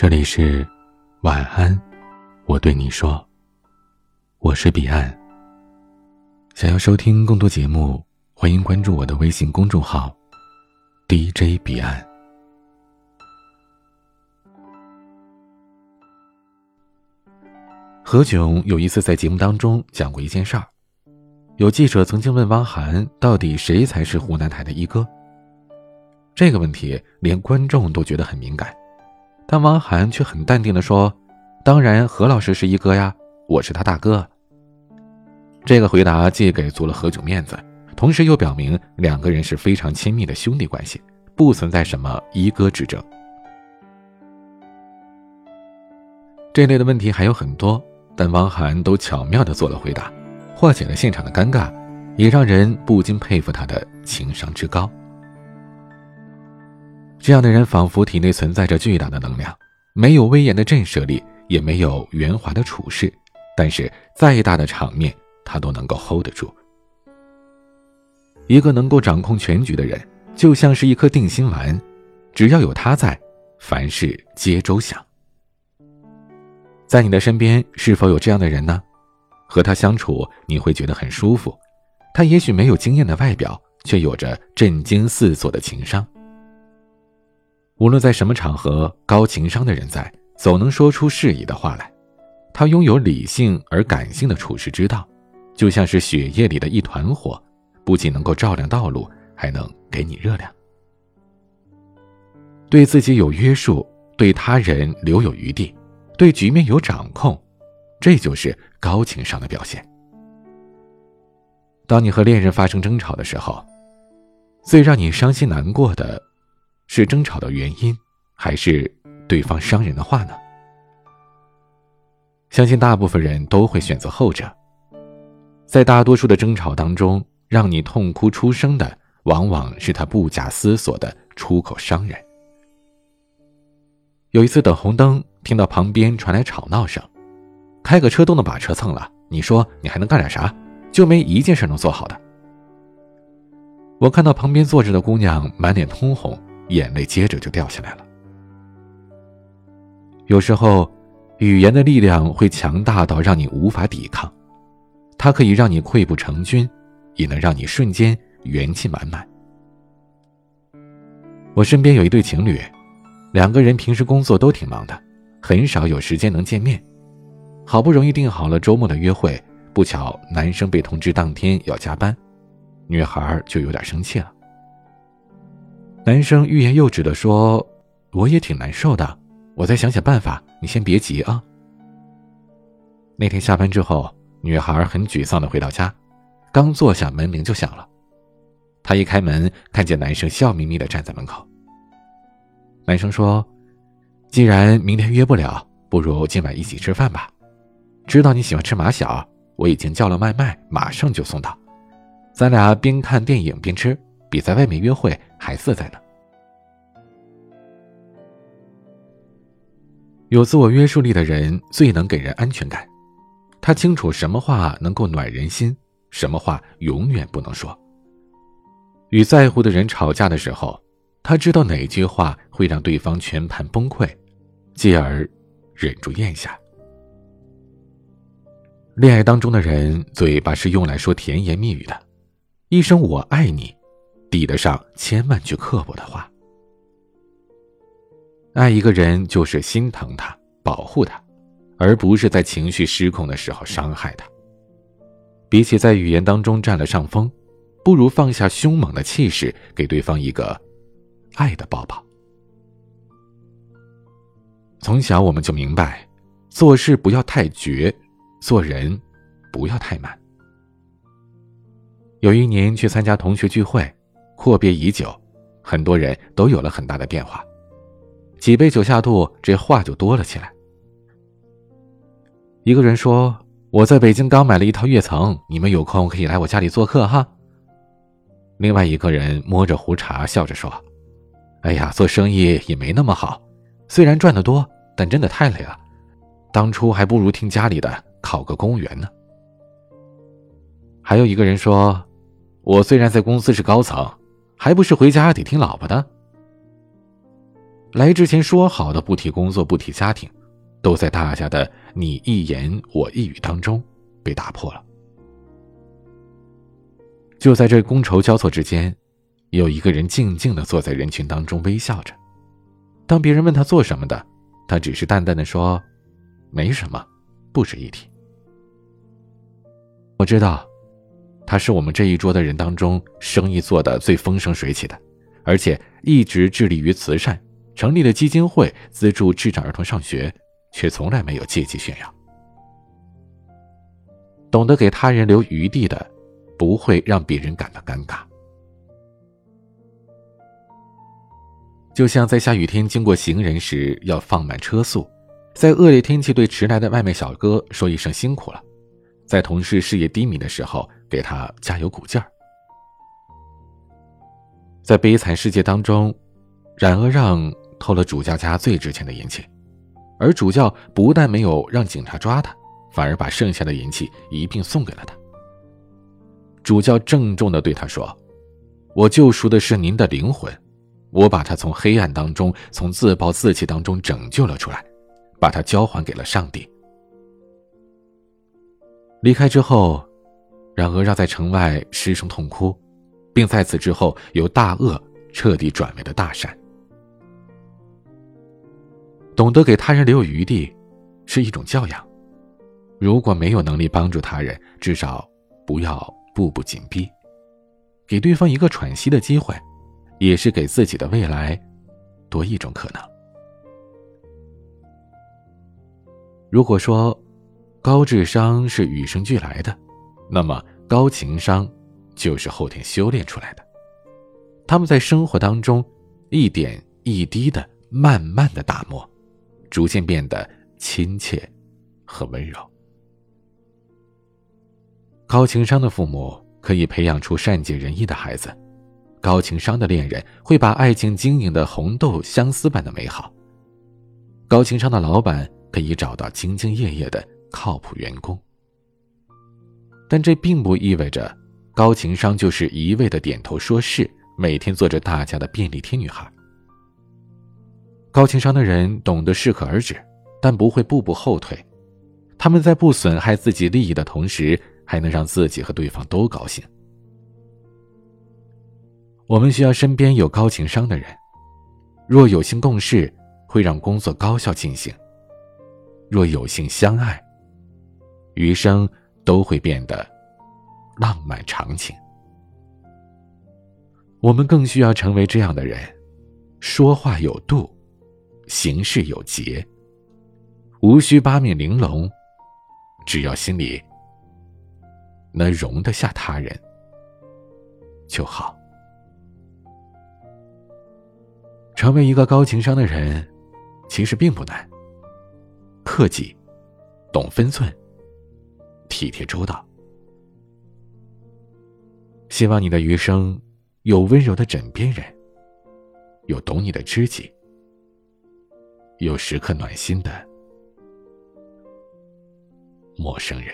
这里是晚安，我对你说，我是彼岸。想要收听更多节目，欢迎关注我的微信公众号 DJ 彼岸。何炅有一次在节目当中讲过一件事儿，有记者曾经问汪涵，到底谁才是湖南台的一哥？这个问题连观众都觉得很敏感。但汪涵却很淡定的说：“当然，何老师是一哥呀，我是他大哥。”这个回答既给足了何炅面子，同时又表明两个人是非常亲密的兄弟关系，不存在什么一哥之争。这类的问题还有很多，但汪涵都巧妙的做了回答，化解了现场的尴尬，也让人不禁佩服他的情商之高。这样的人仿佛体内存在着巨大的能量，没有威严的震慑力，也没有圆滑的处事，但是再大的场面他都能够 hold 得住。一个能够掌控全局的人，就像是一颗定心丸，只要有他在，凡事皆周详。在你的身边是否有这样的人呢？和他相处你会觉得很舒服，他也许没有惊艳的外表，却有着震惊四座的情商。无论在什么场合，高情商的人在，总能说出适宜的话来。他拥有理性而感性的处事之道，就像是血液里的一团火，不仅能够照亮道路，还能给你热量。对自己有约束，对他人留有余地，对局面有掌控，这就是高情商的表现。当你和恋人发生争吵的时候，最让你伤心难过的。是争吵的原因，还是对方伤人的话呢？相信大部分人都会选择后者。在大多数的争吵当中，让你痛哭出声的，往往是他不假思索的出口伤人。有一次等红灯，听到旁边传来吵闹声，开个车都能把车蹭了，你说你还能干点啥？就没一件事能做好的。我看到旁边坐着的姑娘满脸通红。眼泪接着就掉下来了。有时候，语言的力量会强大到让你无法抵抗，它可以让你溃不成军，也能让你瞬间元气满满。我身边有一对情侣，两个人平时工作都挺忙的，很少有时间能见面。好不容易定好了周末的约会，不巧男生被通知当天要加班，女孩就有点生气了。男生欲言又止的说：“我也挺难受的，我再想想办法，你先别急啊。”那天下班之后，女孩很沮丧的回到家，刚坐下，门铃就响了。她一开门，看见男生笑眯眯的站在门口。男生说：“既然明天约不了，不如今晚一起吃饭吧。知道你喜欢吃马小，我已经叫了外卖，马上就送到。咱俩边看电影边吃。”比在外面约会还自在呢。有自我约束力的人最能给人安全感，他清楚什么话能够暖人心，什么话永远不能说。与在乎的人吵架的时候，他知道哪句话会让对方全盘崩溃，继而忍住咽下。恋爱当中的人，嘴巴是用来说甜言蜜语的，一声“我爱你”。抵得上千万句刻薄的话。爱一个人就是心疼他、保护他，而不是在情绪失控的时候伤害他。比起在语言当中占了上风，不如放下凶猛的气势，给对方一个爱的抱抱。从小我们就明白，做事不要太绝，做人不要太慢。有一年去参加同学聚会。阔别已久，很多人都有了很大的变化。几杯酒下肚，这话就多了起来。一个人说：“我在北京刚买了一套跃层，你们有空可以来我家里做客哈。”另外一个人摸着胡茬，笑着说：“哎呀，做生意也没那么好，虽然赚得多，但真的太累了。当初还不如听家里的，考个公务员呢。”还有一个人说：“我虽然在公司是高层。”还不是回家得听老婆的。来之前说好的不提工作、不提家庭，都在大家的你一言我一语当中被打破了。就在这觥筹交错之间，有一个人静静的坐在人群当中微笑着。当别人问他做什么的，他只是淡淡的说：“没什么，不值一提。”我知道，他是我们这一桌的人当中生意做得最风生水起的，而且一直致力于慈善。成立了基金会，资助智障儿童上学，却从来没有借机炫耀。懂得给他人留余地的，不会让别人感到尴尬。就像在下雨天经过行人时要放慢车速，在恶劣天气对迟来的外卖小哥说一声辛苦了，在同事事业低迷的时候给他加油鼓劲儿。在悲惨世界当中，冉阿让。偷了主教家最值钱的银器，而主教不但没有让警察抓他，反而把剩下的银器一并送给了他。主教郑重地对他说：“我救赎的是您的灵魂，我把他从黑暗当中，从自暴自弃当中拯救了出来，把他交还给了上帝。”离开之后，冉阿让在城外失声痛哭，并在此之后由大恶彻底转为了大善。懂得给他人留有余地，是一种教养。如果没有能力帮助他人，至少不要步步紧逼，给对方一个喘息的机会，也是给自己的未来多一种可能。如果说高智商是与生俱来的，那么高情商就是后天修炼出来的。他们在生活当中一点一滴的、慢慢的打磨。逐渐变得亲切和温柔。高情商的父母可以培养出善解人意的孩子，高情商的恋人会把爱情经营的红豆相思般的美好。高情商的老板可以找到兢兢业业的靠谱员工。但这并不意味着高情商就是一味的点头说是，每天做着大家的便利贴女孩。高情商的人懂得适可而止，但不会步步后退。他们在不损害自己利益的同时，还能让自己和对方都高兴。我们需要身边有高情商的人，若有幸共事，会让工作高效进行；若有幸相爱，余生都会变得浪漫长情。我们更需要成为这样的人，说话有度。行事有节，无需八面玲珑，只要心里能容得下他人就好。成为一个高情商的人，其实并不难。克己，懂分寸，体贴周到。希望你的余生有温柔的枕边人，有懂你的知己。有时刻暖心的陌生人。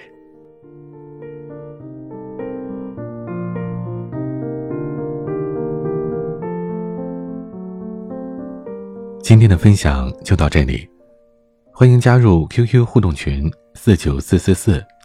今天的分享就到这里，欢迎加入 QQ 互动群四九四四四